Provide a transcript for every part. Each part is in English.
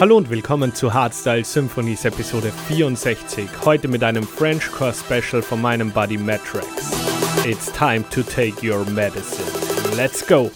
Hallo und willkommen zu Hardstyle Symphonies Episode 64. Heute mit einem French Core Special von meinem Buddy Matrix. It's time to take your medicine. Let's go!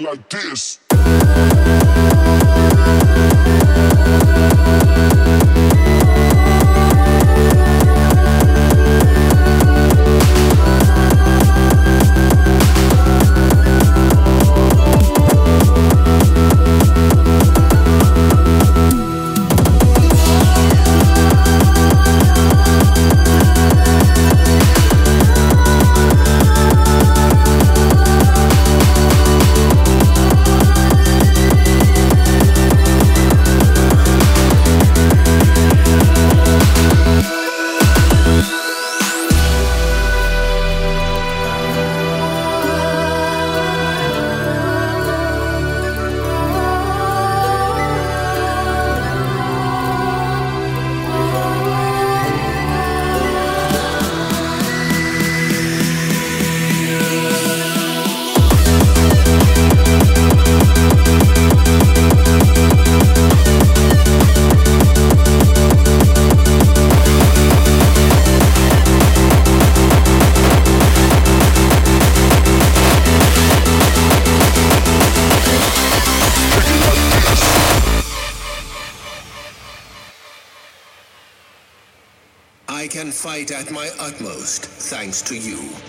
Like this. At my utmost, thanks to you.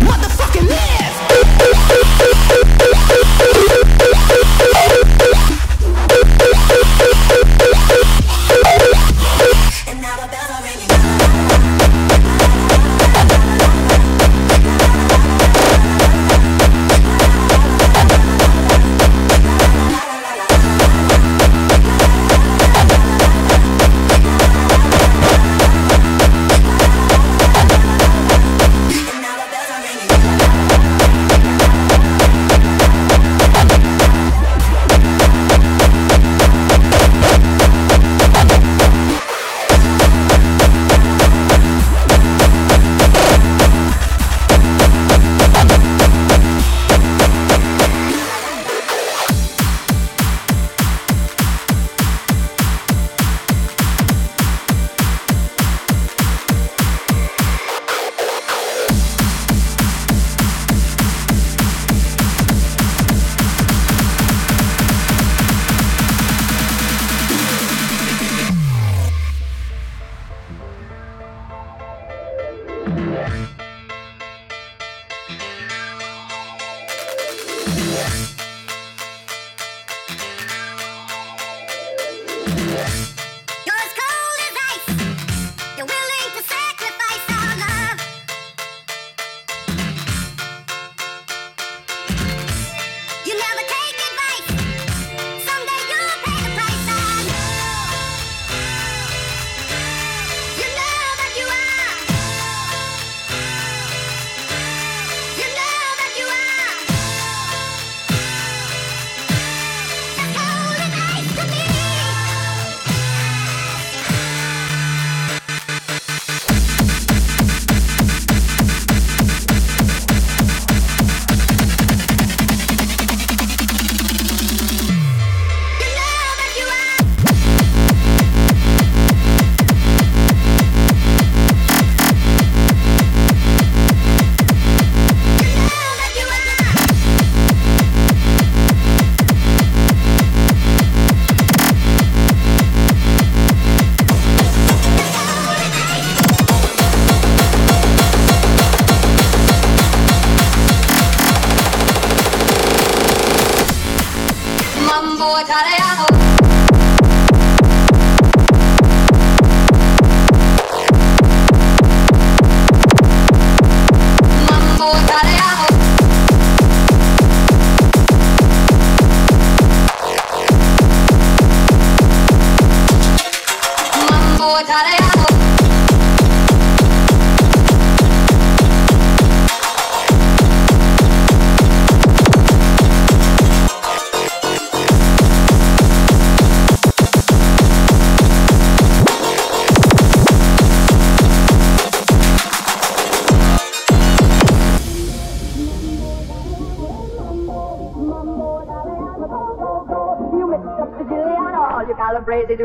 Motherfucking live!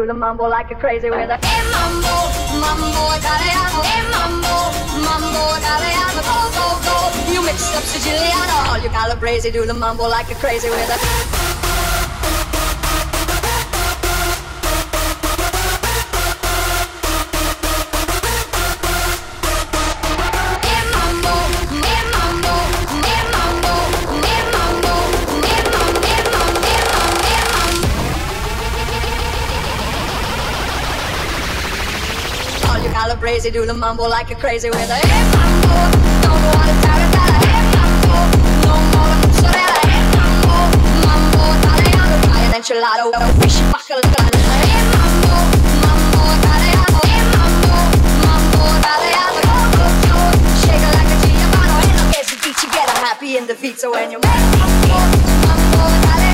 Do the mumble like a crazy with a hey mambo, mambo Italiano, hey mambo, mambo Italiano, go go go. You mix up Siciliano, all you calabrese do the mambo like a crazy with a. calabrese do the mambo like a crazy with a hey mambo, don't go on a tarantella, hey mambo, no more mozzarella, hey mambo, mambo italiano, try an enchilada, fish bacalao, hey mambo, mambo italiano, hey mambo, mambo it like a Giovanni, and I happy in the so when you make mambo, mambo italiano,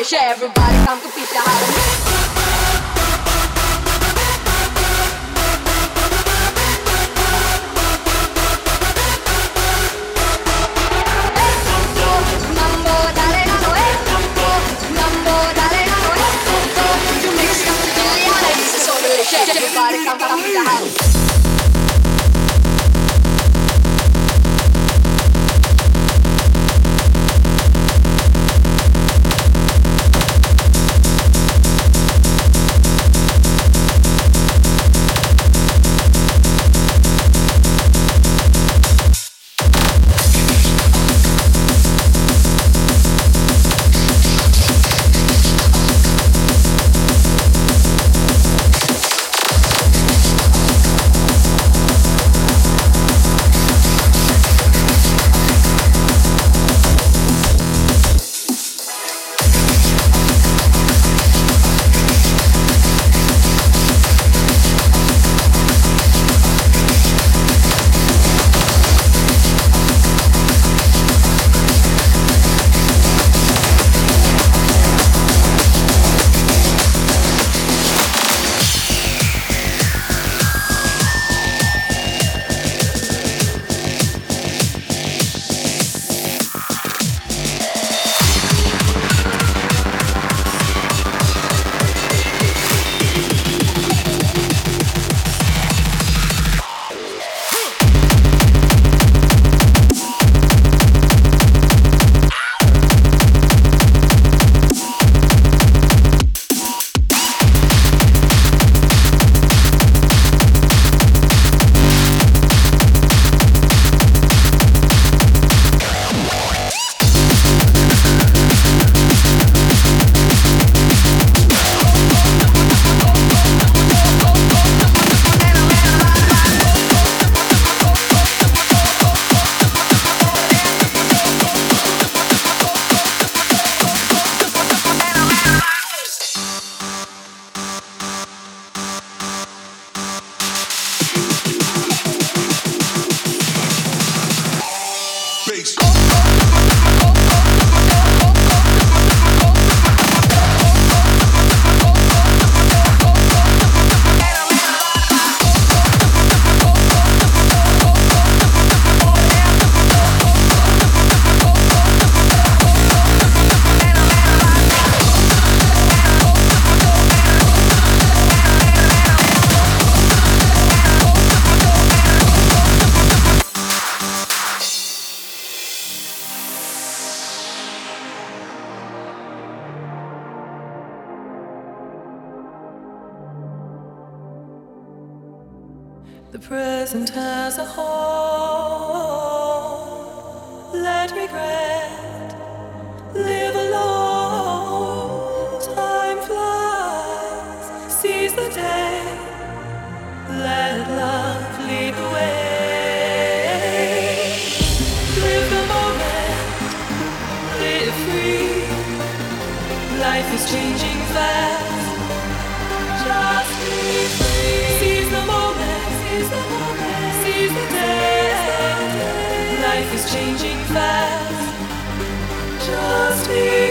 everybody come to Pizza Hut. Mambo italiano, eh, mambo, mambo Just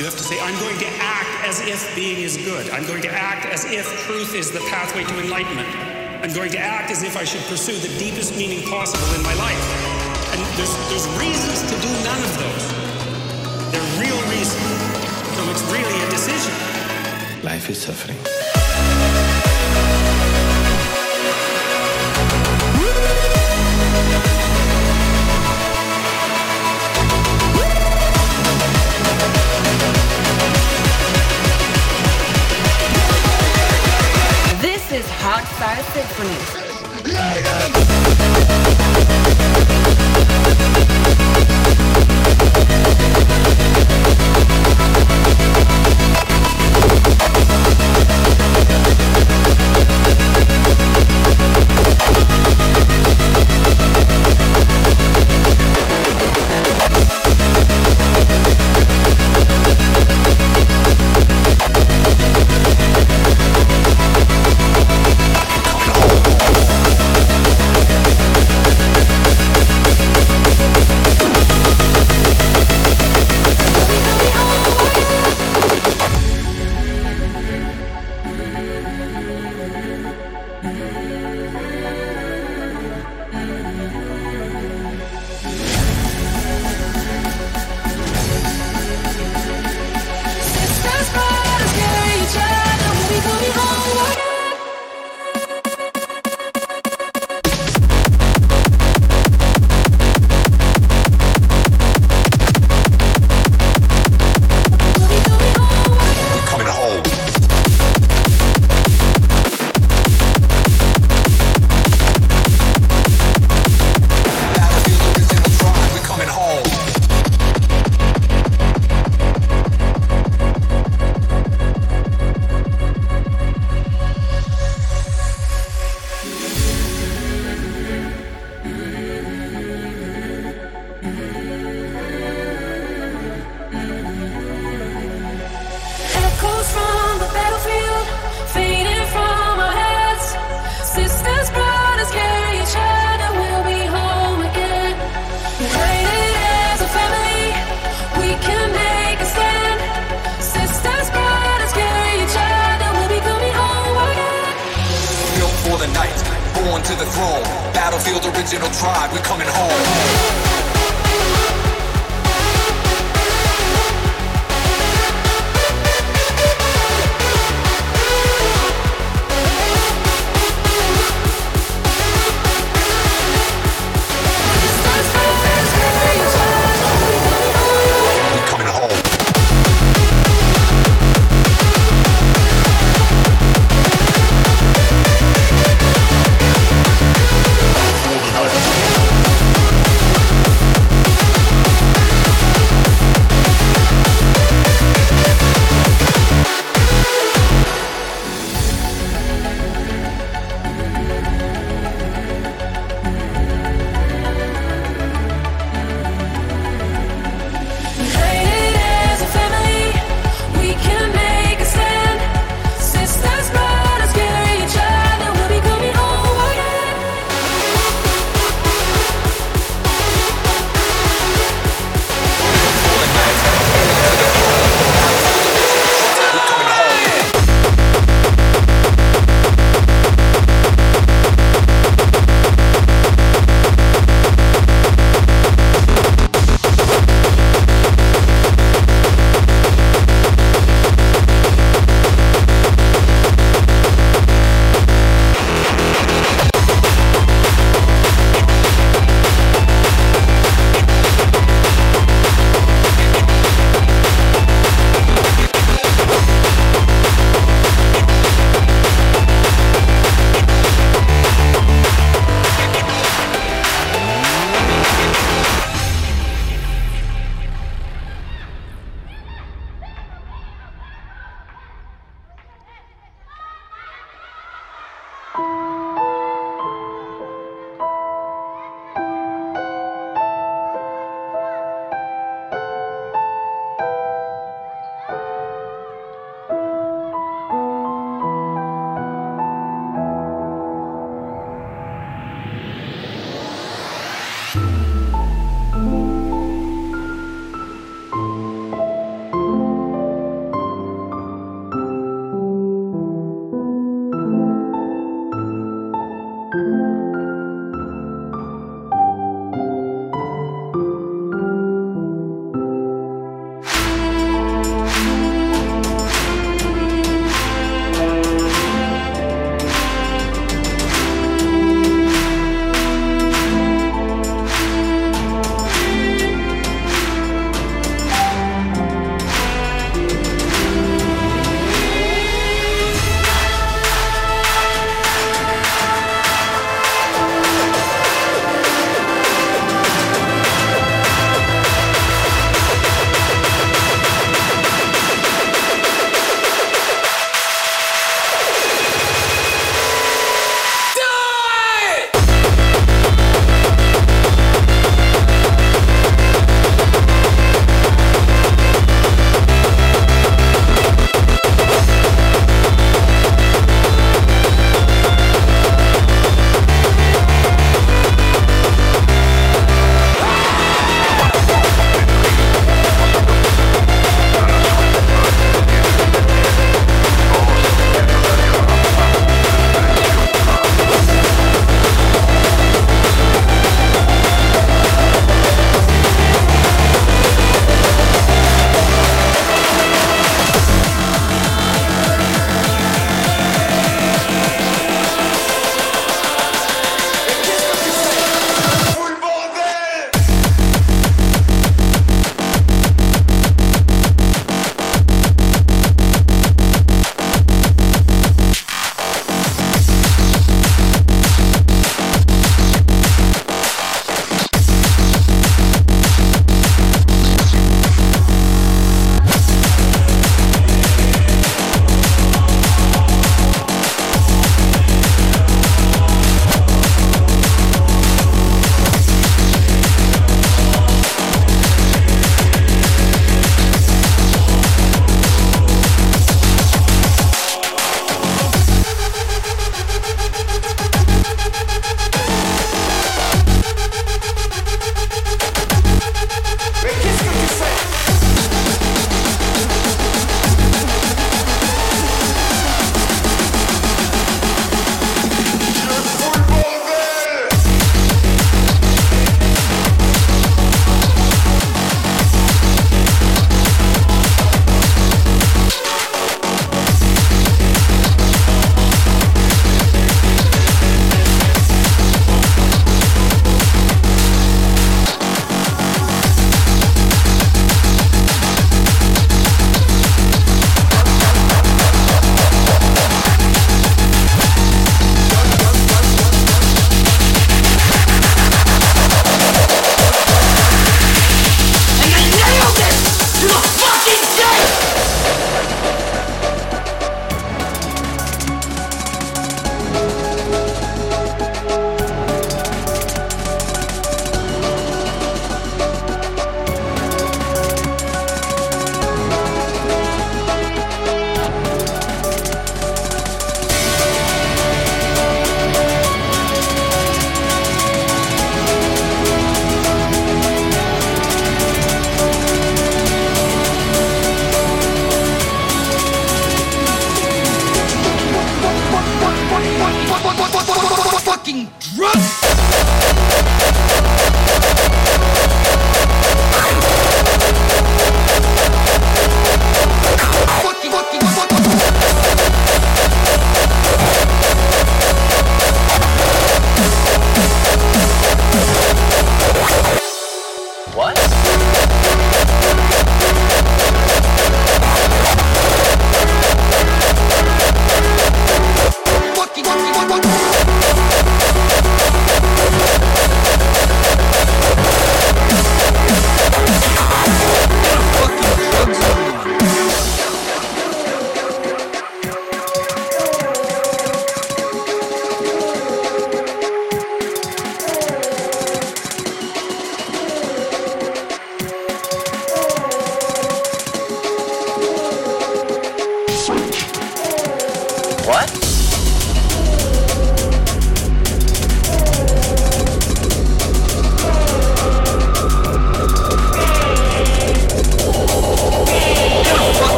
You have to say, I'm going to act as if being is good. I'm going to act as if truth is the pathway to enlightenment. I'm going to act as if I should pursue the deepest meaning possible in my life. And there's, there's reasons to do none of those. They're real reasons. So it's really a decision. Life is suffering. This is Hot Hardstyle Symphony.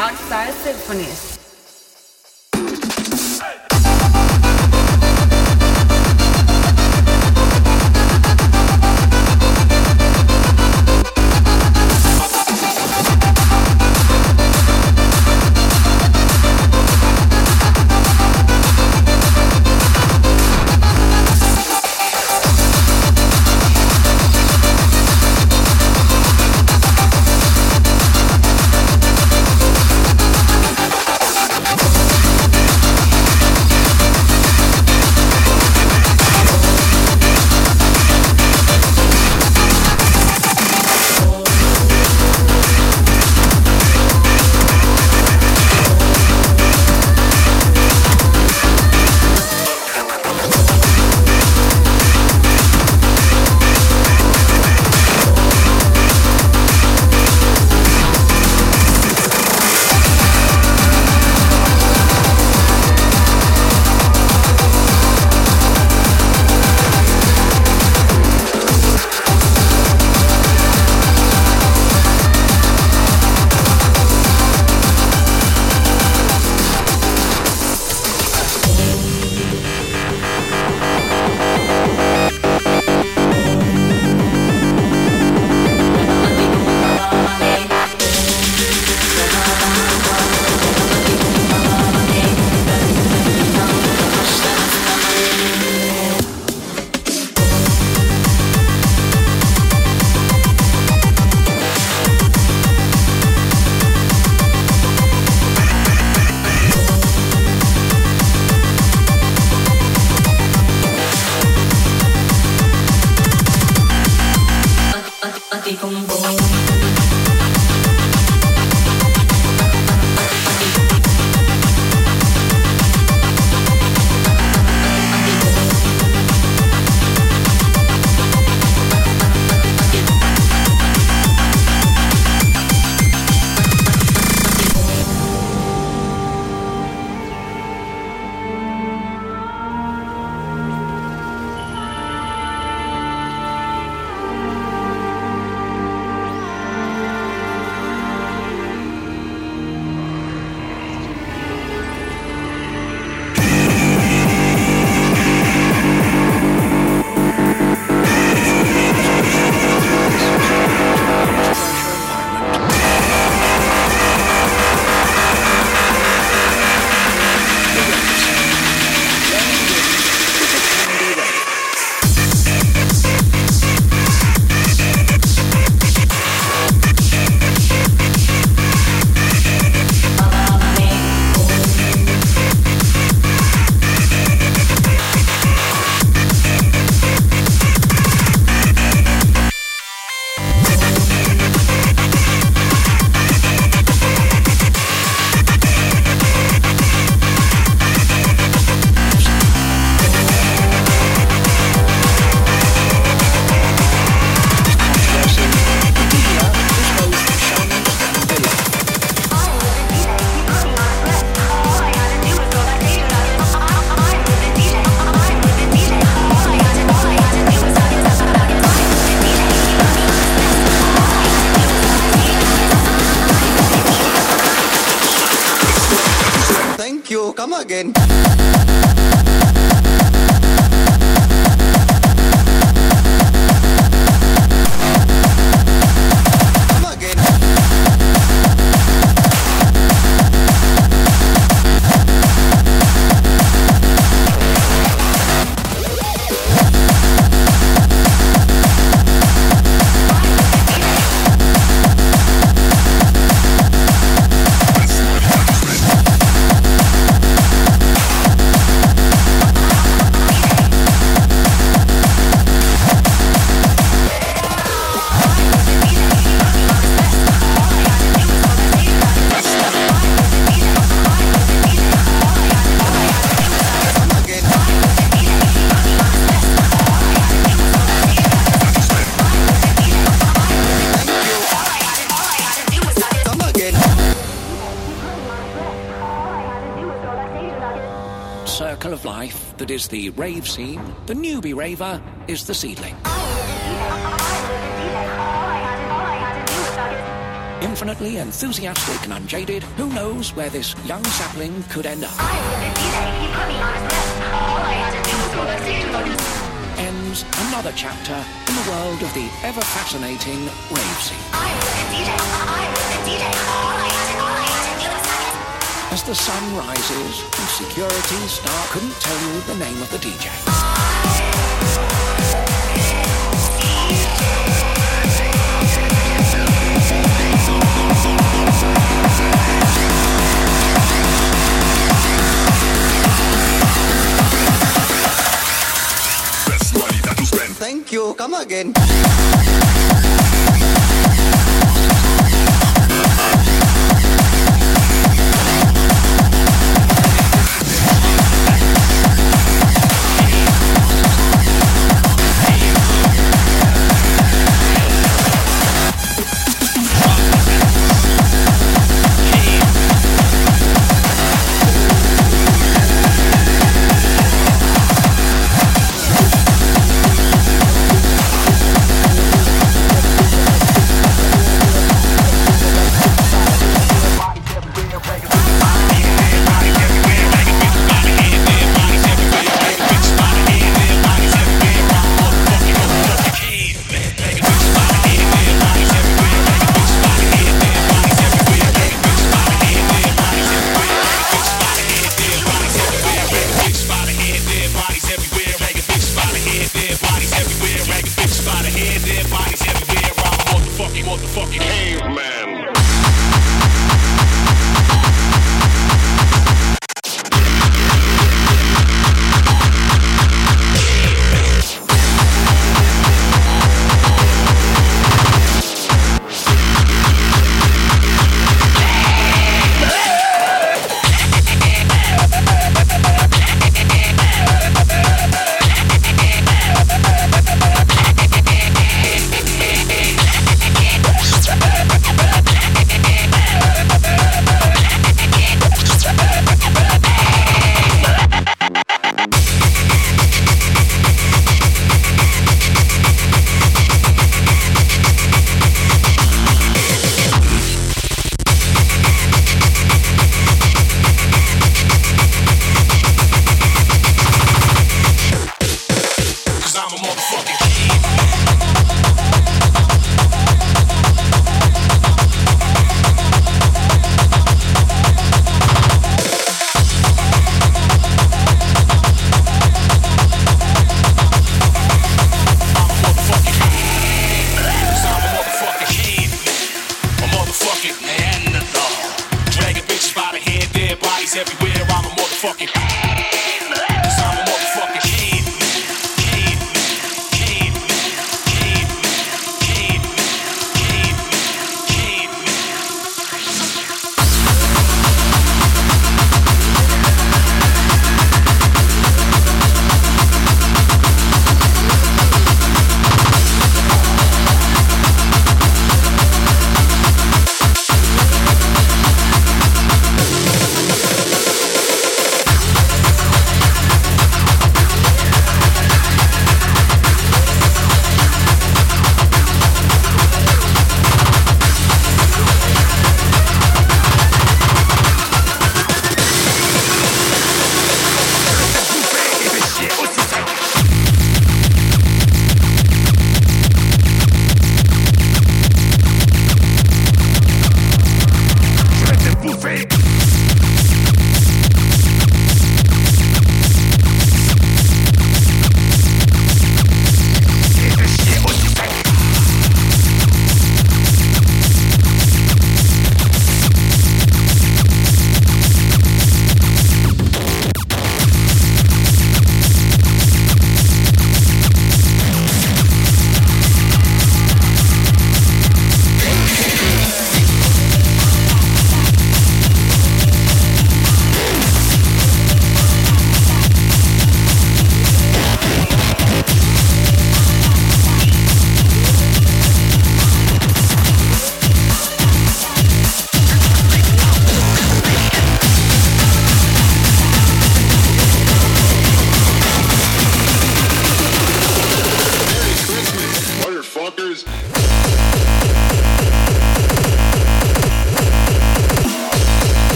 Hardstyle Symphonies. You. Come again. Is the rave scene, the newbie raver is the seedling. Infinitely enthusiastic and unjaded, who knows where this young sapling could end up? Ends another chapter in the world of the ever fascinating rave scene. As the sun rises and security start couldn't tell you the name of the DJ. Best money that you spend. Thank you. Come again.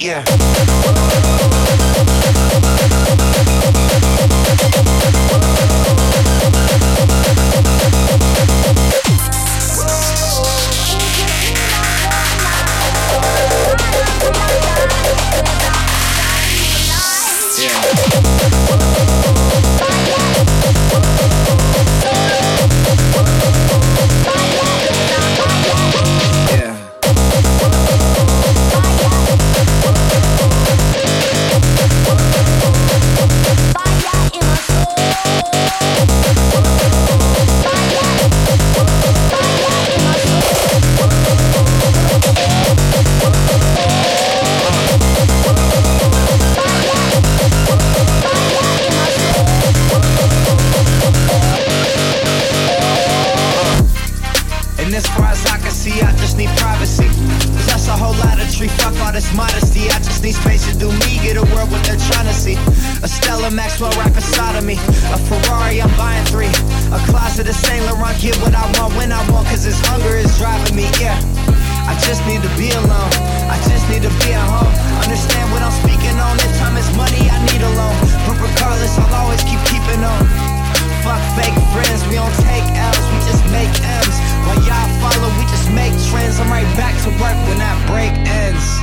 Yeah. I just need space to do me, get a world what they're trying to see. A Stella Maxwell right beside of me. A Ferrari, I'm buying three. A closet of Saint Laurent, get what I want when I want, cause this hunger is driving me, yeah. I just need to be alone. I just need to be at home. Understand what I'm speaking on. This time is money I need alone. But regardless, I'll always keep keeping on. Fuck fake friends, we don't take L's, we just make M's. While y'all follow, we just make trends. I'm right back to work when that break ends.